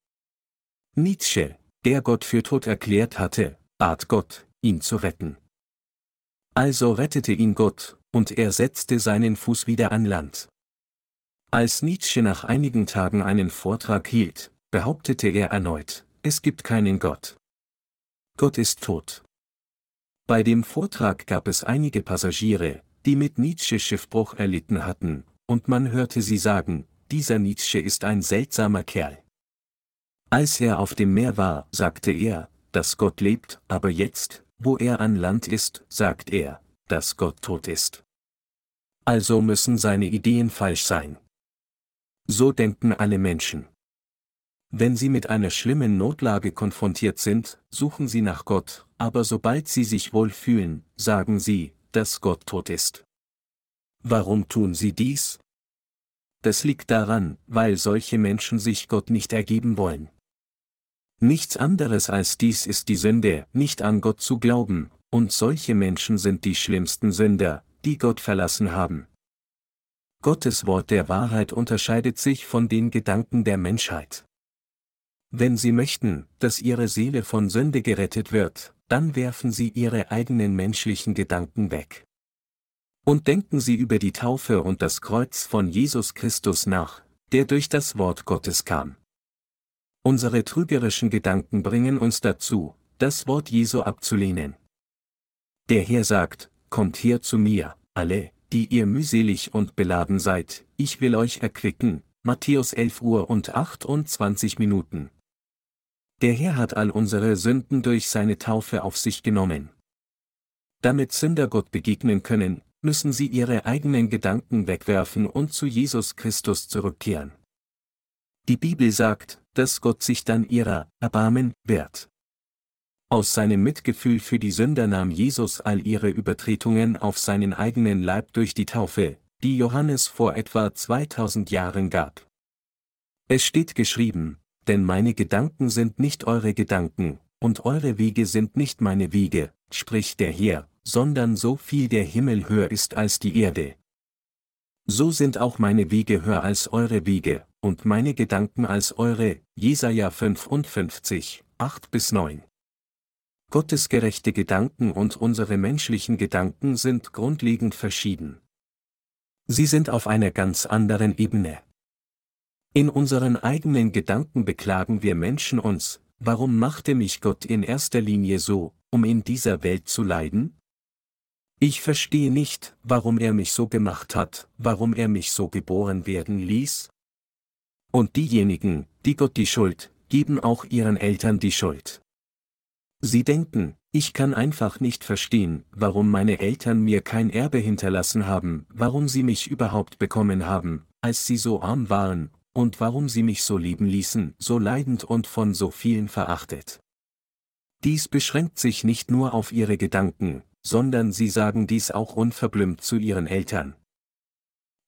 Nietzsche, der Gott für tot erklärt hatte, bat Gott, ihn zu retten. Also rettete ihn Gott, und er setzte seinen Fuß wieder an Land. Als Nietzsche nach einigen Tagen einen Vortrag hielt, behauptete er erneut, es gibt keinen Gott. Gott ist tot. Bei dem Vortrag gab es einige Passagiere, die mit Nietzsche Schiffbruch erlitten hatten, und man hörte sie sagen, dieser Nietzsche ist ein seltsamer Kerl. Als er auf dem Meer war, sagte er, dass Gott lebt, aber jetzt, wo er an Land ist, sagt er, dass Gott tot ist. Also müssen seine Ideen falsch sein. So denken alle Menschen. Wenn sie mit einer schlimmen Notlage konfrontiert sind, suchen sie nach Gott, aber sobald sie sich wohl fühlen, sagen sie, dass Gott tot ist. Warum tun sie dies? Das liegt daran, weil solche Menschen sich Gott nicht ergeben wollen. Nichts anderes als dies ist die Sünde, nicht an Gott zu glauben, und solche Menschen sind die schlimmsten Sünder, die Gott verlassen haben. Gottes Wort der Wahrheit unterscheidet sich von den Gedanken der Menschheit. Wenn Sie möchten, dass Ihre Seele von Sünde gerettet wird, dann werfen Sie Ihre eigenen menschlichen Gedanken weg. Und denken Sie über die Taufe und das Kreuz von Jesus Christus nach, der durch das Wort Gottes kam. Unsere trügerischen Gedanken bringen uns dazu, das Wort Jesu abzulehnen. Der Herr sagt, Kommt her zu mir, alle, die ihr mühselig und beladen seid, ich will euch erquicken. Matthäus 11 Uhr und 28 Minuten. Der Herr hat all unsere Sünden durch seine Taufe auf sich genommen. Damit Sünder Gott begegnen können, müssen sie ihre eigenen Gedanken wegwerfen und zu Jesus Christus zurückkehren. Die Bibel sagt, dass Gott sich dann ihrer Erbarmen wehrt. Aus seinem Mitgefühl für die Sünder nahm Jesus all ihre Übertretungen auf seinen eigenen Leib durch die Taufe, die Johannes vor etwa 2000 Jahren gab. Es steht geschrieben, denn meine Gedanken sind nicht eure Gedanken, und eure Wege sind nicht meine Wege, spricht der Herr, sondern so viel der Himmel höher ist als die Erde. So sind auch meine Wege höher als eure Wege, und meine Gedanken als eure, Jesaja 55, 8 bis 9. Gottes gerechte Gedanken und unsere menschlichen Gedanken sind grundlegend verschieden. Sie sind auf einer ganz anderen Ebene. In unseren eigenen Gedanken beklagen wir Menschen uns, warum machte mich Gott in erster Linie so, um in dieser Welt zu leiden? Ich verstehe nicht, warum er mich so gemacht hat, warum er mich so geboren werden ließ. Und diejenigen, die Gott die Schuld, geben auch ihren Eltern die Schuld. Sie denken, ich kann einfach nicht verstehen, warum meine Eltern mir kein Erbe hinterlassen haben, warum sie mich überhaupt bekommen haben, als sie so arm waren, und warum sie mich so lieben ließen, so leidend und von so vielen verachtet. Dies beschränkt sich nicht nur auf ihre Gedanken, sondern sie sagen dies auch unverblümt zu ihren Eltern.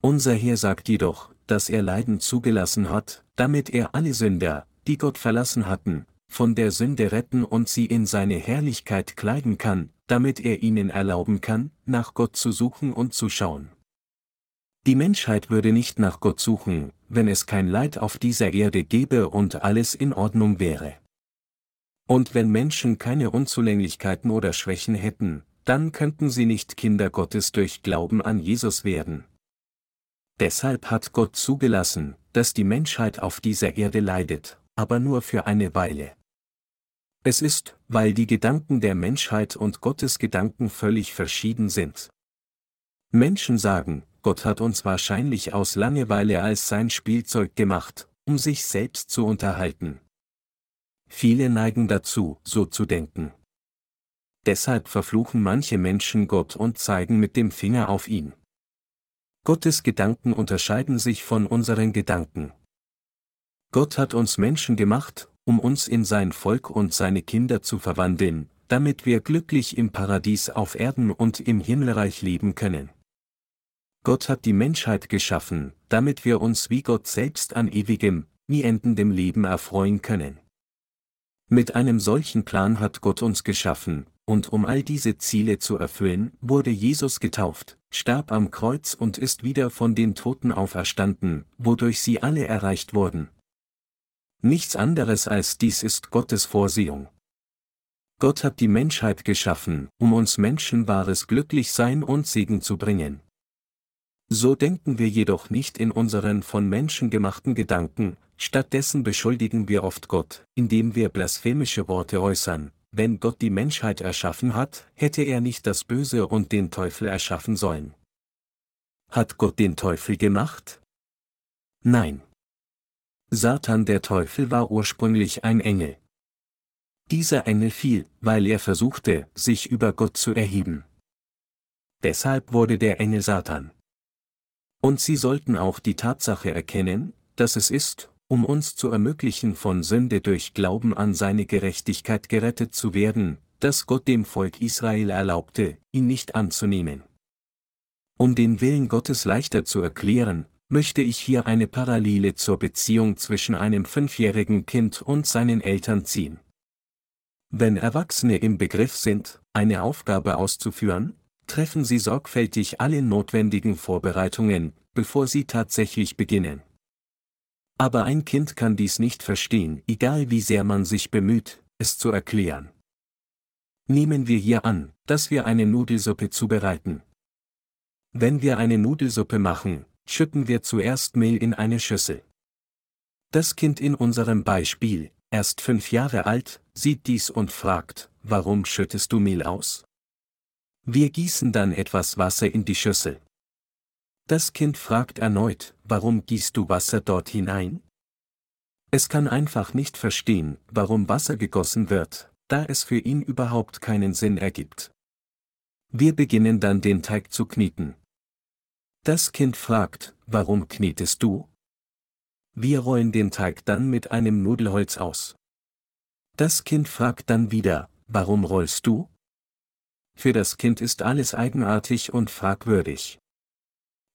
Unser Herr sagt jedoch, dass er Leiden zugelassen hat, damit er alle Sünder, die Gott verlassen hatten, von der Sünde retten und sie in seine Herrlichkeit kleiden kann, damit er ihnen erlauben kann, nach Gott zu suchen und zu schauen. Die Menschheit würde nicht nach Gott suchen, wenn es kein Leid auf dieser Erde gäbe und alles in Ordnung wäre. Und wenn Menschen keine Unzulänglichkeiten oder Schwächen hätten, dann könnten sie nicht Kinder Gottes durch Glauben an Jesus werden. Deshalb hat Gott zugelassen, dass die Menschheit auf dieser Erde leidet, aber nur für eine Weile. Es ist, weil die Gedanken der Menschheit und Gottes Gedanken völlig verschieden sind. Menschen sagen, Gott hat uns wahrscheinlich aus Langeweile als sein Spielzeug gemacht, um sich selbst zu unterhalten. Viele neigen dazu, so zu denken. Deshalb verfluchen manche Menschen Gott und zeigen mit dem Finger auf ihn. Gottes Gedanken unterscheiden sich von unseren Gedanken. Gott hat uns Menschen gemacht, um uns in sein Volk und seine Kinder zu verwandeln, damit wir glücklich im Paradies auf Erden und im Himmelreich leben können. Gott hat die Menschheit geschaffen, damit wir uns wie Gott selbst an ewigem, nie endendem Leben erfreuen können. Mit einem solchen Plan hat Gott uns geschaffen, und um all diese Ziele zu erfüllen, wurde Jesus getauft, starb am Kreuz und ist wieder von den Toten auferstanden, wodurch sie alle erreicht wurden. Nichts anderes als dies ist Gottes Vorsehung. Gott hat die Menschheit geschaffen, um uns Menschen wahres Glücklichsein und Segen zu bringen. So denken wir jedoch nicht in unseren von Menschen gemachten Gedanken, stattdessen beschuldigen wir oft Gott, indem wir blasphemische Worte äußern, wenn Gott die Menschheit erschaffen hat, hätte er nicht das Böse und den Teufel erschaffen sollen. Hat Gott den Teufel gemacht? Nein. Satan der Teufel war ursprünglich ein Engel. Dieser Engel fiel, weil er versuchte, sich über Gott zu erheben. Deshalb wurde der Engel Satan. Und Sie sollten auch die Tatsache erkennen, dass es ist, um uns zu ermöglichen von Sünde durch Glauben an seine Gerechtigkeit gerettet zu werden, dass Gott dem Volk Israel erlaubte, ihn nicht anzunehmen. Um den Willen Gottes leichter zu erklären, möchte ich hier eine Parallele zur Beziehung zwischen einem fünfjährigen Kind und seinen Eltern ziehen. Wenn Erwachsene im Begriff sind, eine Aufgabe auszuführen, treffen sie sorgfältig alle notwendigen Vorbereitungen, bevor sie tatsächlich beginnen. Aber ein Kind kann dies nicht verstehen, egal wie sehr man sich bemüht, es zu erklären. Nehmen wir hier an, dass wir eine Nudelsuppe zubereiten. Wenn wir eine Nudelsuppe machen, schütten wir zuerst Mehl in eine Schüssel. Das Kind in unserem Beispiel, erst fünf Jahre alt, sieht dies und fragt, warum schüttest du Mehl aus? Wir gießen dann etwas Wasser in die Schüssel. Das Kind fragt erneut, warum gießt du Wasser dort hinein? Es kann einfach nicht verstehen, warum Wasser gegossen wird, da es für ihn überhaupt keinen Sinn ergibt. Wir beginnen dann den Teig zu knieten. Das Kind fragt, warum knietest du? Wir rollen den Teig dann mit einem Nudelholz aus. Das Kind fragt dann wieder, warum rollst du? Für das Kind ist alles eigenartig und fragwürdig.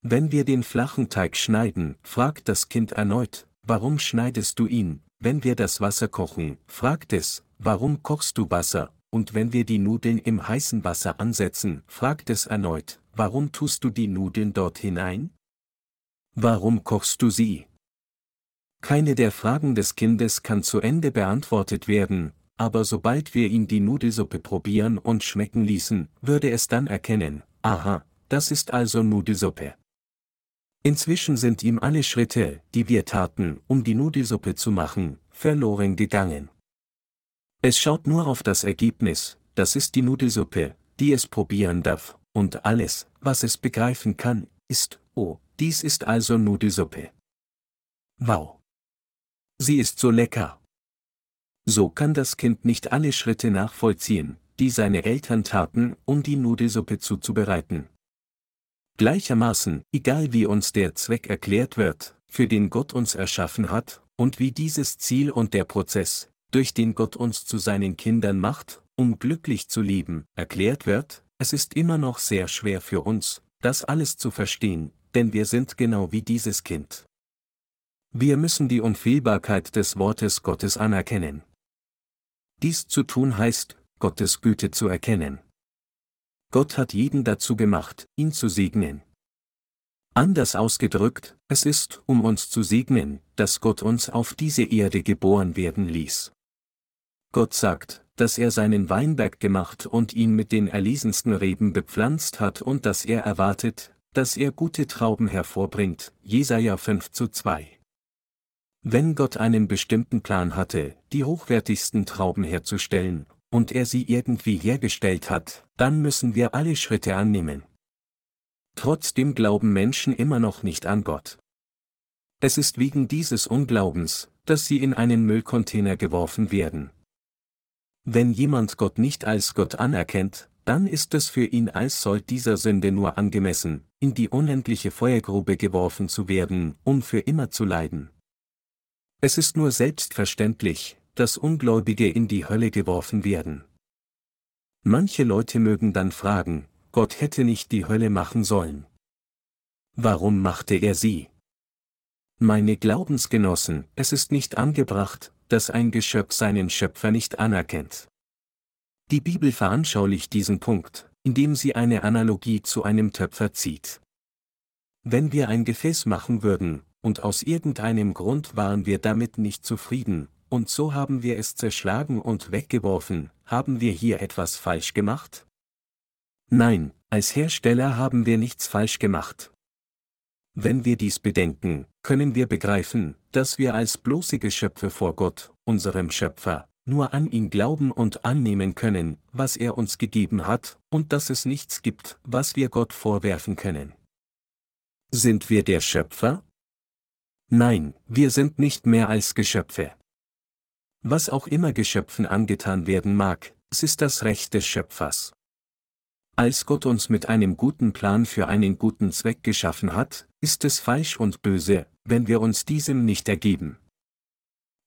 Wenn wir den flachen Teig schneiden, fragt das Kind erneut, warum schneidest du ihn? Wenn wir das Wasser kochen, fragt es, warum kochst du Wasser? Und wenn wir die Nudeln im heißen Wasser ansetzen, fragt es erneut, warum tust du die Nudeln dort hinein? Warum kochst du sie? Keine der Fragen des Kindes kann zu Ende beantwortet werden, aber sobald wir ihn die Nudelsuppe probieren und schmecken ließen, würde es dann erkennen, aha, das ist also Nudelsuppe. Inzwischen sind ihm alle Schritte, die wir taten, um die Nudelsuppe zu machen, verloren gegangen. Es schaut nur auf das Ergebnis, das ist die Nudelsuppe, die es probieren darf, und alles, was es begreifen kann, ist, oh, dies ist also Nudelsuppe. Wow. Sie ist so lecker. So kann das Kind nicht alle Schritte nachvollziehen, die seine Eltern taten, um die Nudelsuppe zuzubereiten. Gleichermaßen, egal wie uns der Zweck erklärt wird, für den Gott uns erschaffen hat, und wie dieses Ziel und der Prozess, durch den Gott uns zu seinen Kindern macht, um glücklich zu leben, erklärt wird, es ist immer noch sehr schwer für uns, das alles zu verstehen, denn wir sind genau wie dieses Kind. Wir müssen die Unfehlbarkeit des Wortes Gottes anerkennen. Dies zu tun heißt, Gottes Güte zu erkennen. Gott hat jeden dazu gemacht, ihn zu segnen. Anders ausgedrückt, es ist, um uns zu segnen, dass Gott uns auf diese Erde geboren werden ließ. Gott sagt, dass er seinen Weinberg gemacht und ihn mit den erlesensten Reben bepflanzt hat und dass er erwartet, dass er gute Trauben hervorbringt, Jesaja 5 zu 2. Wenn Gott einen bestimmten Plan hatte, die hochwertigsten Trauben herzustellen, und er sie irgendwie hergestellt hat, dann müssen wir alle Schritte annehmen. Trotzdem glauben Menschen immer noch nicht an Gott. Es ist wegen dieses Unglaubens, dass sie in einen Müllcontainer geworfen werden. Wenn jemand Gott nicht als Gott anerkennt, dann ist es für ihn als Sold dieser Sünde nur angemessen, in die unendliche Feuergrube geworfen zu werden, um für immer zu leiden. Es ist nur selbstverständlich, dass Ungläubige in die Hölle geworfen werden. Manche Leute mögen dann fragen, Gott hätte nicht die Hölle machen sollen. Warum machte er sie? Meine Glaubensgenossen, es ist nicht angebracht, dass ein Geschöpf seinen Schöpfer nicht anerkennt. Die Bibel veranschaulicht diesen Punkt, indem sie eine Analogie zu einem Töpfer zieht. Wenn wir ein Gefäß machen würden, und aus irgendeinem Grund waren wir damit nicht zufrieden, und so haben wir es zerschlagen und weggeworfen, haben wir hier etwas falsch gemacht? Nein, als Hersteller haben wir nichts falsch gemacht. Wenn wir dies bedenken, können wir begreifen, dass wir als bloße Geschöpfe vor Gott, unserem Schöpfer, nur an ihn glauben und annehmen können, was er uns gegeben hat, und dass es nichts gibt, was wir Gott vorwerfen können. Sind wir der Schöpfer? Nein, wir sind nicht mehr als Geschöpfe. Was auch immer Geschöpfen angetan werden mag, es ist das Recht des Schöpfers. Als Gott uns mit einem guten Plan für einen guten Zweck geschaffen hat, ist es falsch und böse, wenn wir uns diesem nicht ergeben.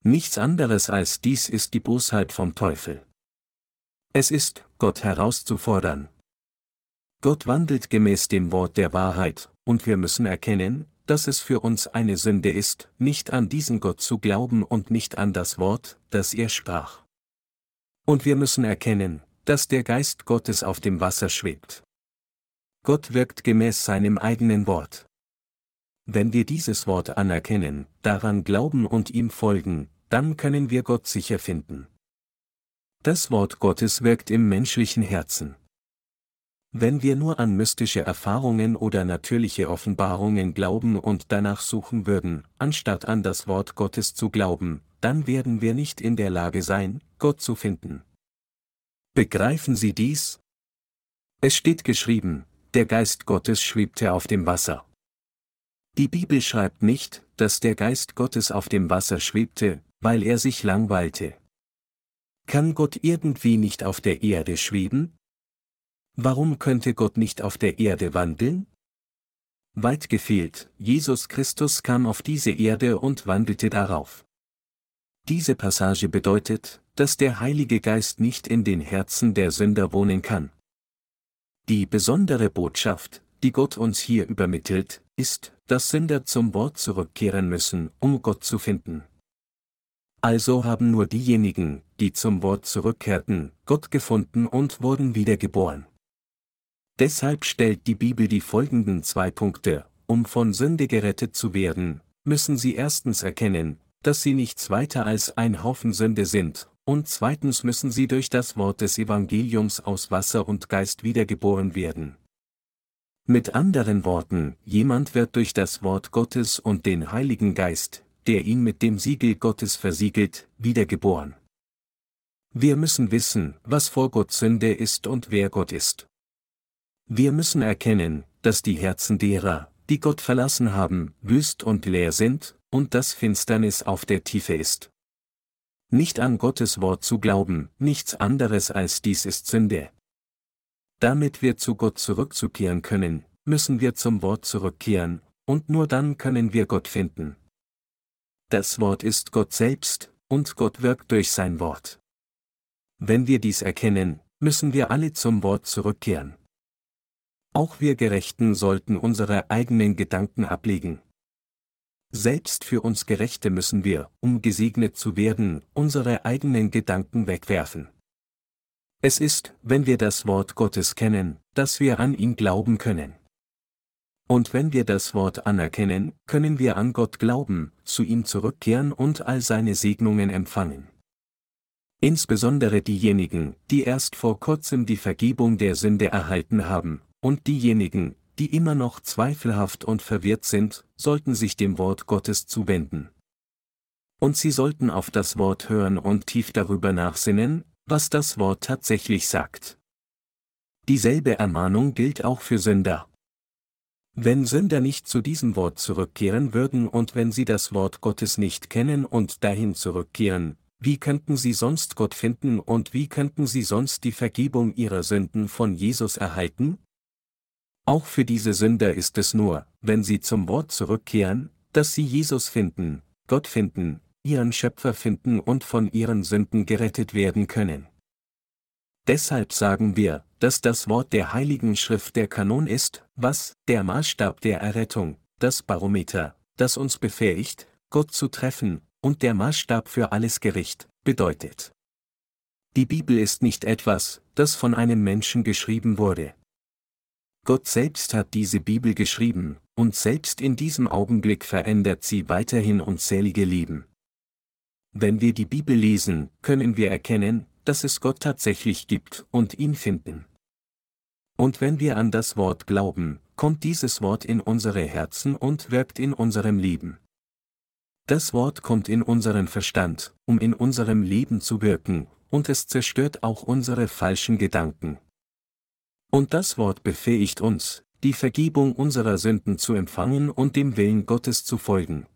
Nichts anderes als dies ist die Bosheit vom Teufel. Es ist, Gott herauszufordern. Gott wandelt gemäß dem Wort der Wahrheit, und wir müssen erkennen, dass es für uns eine Sünde ist, nicht an diesen Gott zu glauben und nicht an das Wort, das er sprach. Und wir müssen erkennen, dass der Geist Gottes auf dem Wasser schwebt. Gott wirkt gemäß seinem eigenen Wort. Wenn wir dieses Wort anerkennen, daran glauben und ihm folgen, dann können wir Gott sicher finden. Das Wort Gottes wirkt im menschlichen Herzen. Wenn wir nur an mystische Erfahrungen oder natürliche Offenbarungen glauben und danach suchen würden, anstatt an das Wort Gottes zu glauben, dann werden wir nicht in der Lage sein, Gott zu finden. Begreifen Sie dies? Es steht geschrieben, der Geist Gottes schwebte auf dem Wasser. Die Bibel schreibt nicht, dass der Geist Gottes auf dem Wasser schwebte, weil er sich langweilte. Kann Gott irgendwie nicht auf der Erde schweben? Warum könnte Gott nicht auf der Erde wandeln? Weit gefehlt, Jesus Christus kam auf diese Erde und wandelte darauf. Diese Passage bedeutet, dass der Heilige Geist nicht in den Herzen der Sünder wohnen kann. Die besondere Botschaft, die Gott uns hier übermittelt, ist, dass Sünder zum Wort zurückkehren müssen, um Gott zu finden. Also haben nur diejenigen, die zum Wort zurückkehrten, Gott gefunden und wurden wiedergeboren. Deshalb stellt die Bibel die folgenden zwei Punkte, um von Sünde gerettet zu werden, müssen sie erstens erkennen, dass sie nichts weiter als ein Haufen Sünde sind, und zweitens müssen sie durch das Wort des Evangeliums aus Wasser und Geist wiedergeboren werden. Mit anderen Worten, jemand wird durch das Wort Gottes und den Heiligen Geist, der ihn mit dem Siegel Gottes versiegelt, wiedergeboren. Wir müssen wissen, was vor Gott Sünde ist und wer Gott ist. Wir müssen erkennen, dass die Herzen derer, die Gott verlassen haben, wüst und leer sind, und dass Finsternis auf der Tiefe ist. Nicht an Gottes Wort zu glauben, nichts anderes als dies ist Sünde. Damit wir zu Gott zurückzukehren können, müssen wir zum Wort zurückkehren, und nur dann können wir Gott finden. Das Wort ist Gott selbst, und Gott wirkt durch sein Wort. Wenn wir dies erkennen, müssen wir alle zum Wort zurückkehren. Auch wir Gerechten sollten unsere eigenen Gedanken ablegen. Selbst für uns Gerechte müssen wir, um gesegnet zu werden, unsere eigenen Gedanken wegwerfen. Es ist, wenn wir das Wort Gottes kennen, dass wir an ihn glauben können. Und wenn wir das Wort anerkennen, können wir an Gott glauben, zu ihm zurückkehren und all seine Segnungen empfangen. Insbesondere diejenigen, die erst vor kurzem die Vergebung der Sünde erhalten haben, und diejenigen, die immer noch zweifelhaft und verwirrt sind, sollten sich dem Wort Gottes zuwenden. Und sie sollten auf das Wort hören und tief darüber nachsinnen, was das Wort tatsächlich sagt. Dieselbe Ermahnung gilt auch für Sünder. Wenn Sünder nicht zu diesem Wort zurückkehren würden und wenn sie das Wort Gottes nicht kennen und dahin zurückkehren, wie könnten sie sonst Gott finden und wie könnten sie sonst die Vergebung ihrer Sünden von Jesus erhalten? Auch für diese Sünder ist es nur, wenn sie zum Wort zurückkehren, dass sie Jesus finden, Gott finden, ihren Schöpfer finden und von ihren Sünden gerettet werden können. Deshalb sagen wir, dass das Wort der Heiligen Schrift der Kanon ist, was der Maßstab der Errettung, das Barometer, das uns befähigt, Gott zu treffen, und der Maßstab für alles Gericht, bedeutet. Die Bibel ist nicht etwas, das von einem Menschen geschrieben wurde. Gott selbst hat diese Bibel geschrieben, und selbst in diesem Augenblick verändert sie weiterhin unzählige Leben. Wenn wir die Bibel lesen, können wir erkennen, dass es Gott tatsächlich gibt und ihn finden. Und wenn wir an das Wort glauben, kommt dieses Wort in unsere Herzen und wirkt in unserem Leben. Das Wort kommt in unseren Verstand, um in unserem Leben zu wirken, und es zerstört auch unsere falschen Gedanken. Und das Wort befähigt uns, die Vergebung unserer Sünden zu empfangen und dem Willen Gottes zu folgen.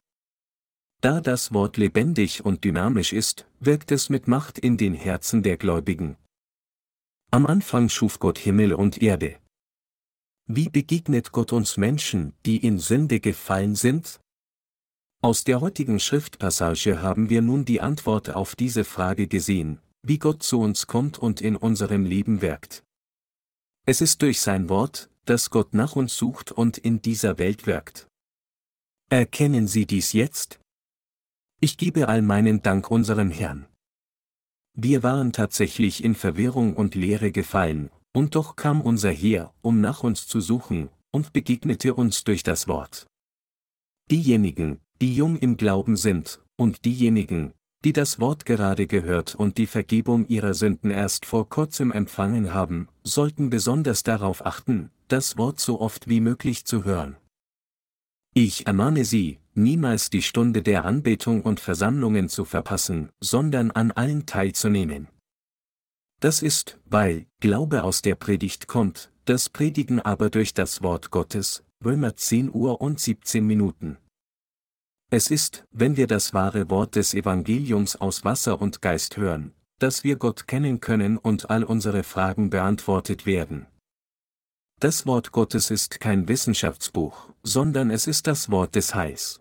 Da das Wort lebendig und dynamisch ist, wirkt es mit Macht in den Herzen der Gläubigen. Am Anfang schuf Gott Himmel und Erde. Wie begegnet Gott uns Menschen, die in Sünde gefallen sind? Aus der heutigen Schriftpassage haben wir nun die Antwort auf diese Frage gesehen, wie Gott zu uns kommt und in unserem Leben wirkt. Es ist durch sein Wort, dass Gott nach uns sucht und in dieser Welt wirkt. Erkennen Sie dies jetzt? Ich gebe all meinen Dank unserem Herrn. Wir waren tatsächlich in Verwirrung und Leere gefallen, und doch kam unser Heer, um nach uns zu suchen, und begegnete uns durch das Wort. Diejenigen, die jung im Glauben sind, und diejenigen, die das Wort gerade gehört und die Vergebung ihrer Sünden erst vor kurzem empfangen haben, sollten besonders darauf achten, das Wort so oft wie möglich zu hören. Ich ermahne Sie, niemals die Stunde der Anbetung und Versammlungen zu verpassen, sondern an allen teilzunehmen. Das ist, weil Glaube aus der Predigt kommt, das Predigen aber durch das Wort Gottes, Römer 10 Uhr und 17 Minuten. Es ist, wenn wir das wahre Wort des Evangeliums aus Wasser und Geist hören, dass wir Gott kennen können und all unsere Fragen beantwortet werden. Das Wort Gottes ist kein Wissenschaftsbuch, sondern es ist das Wort des Heils.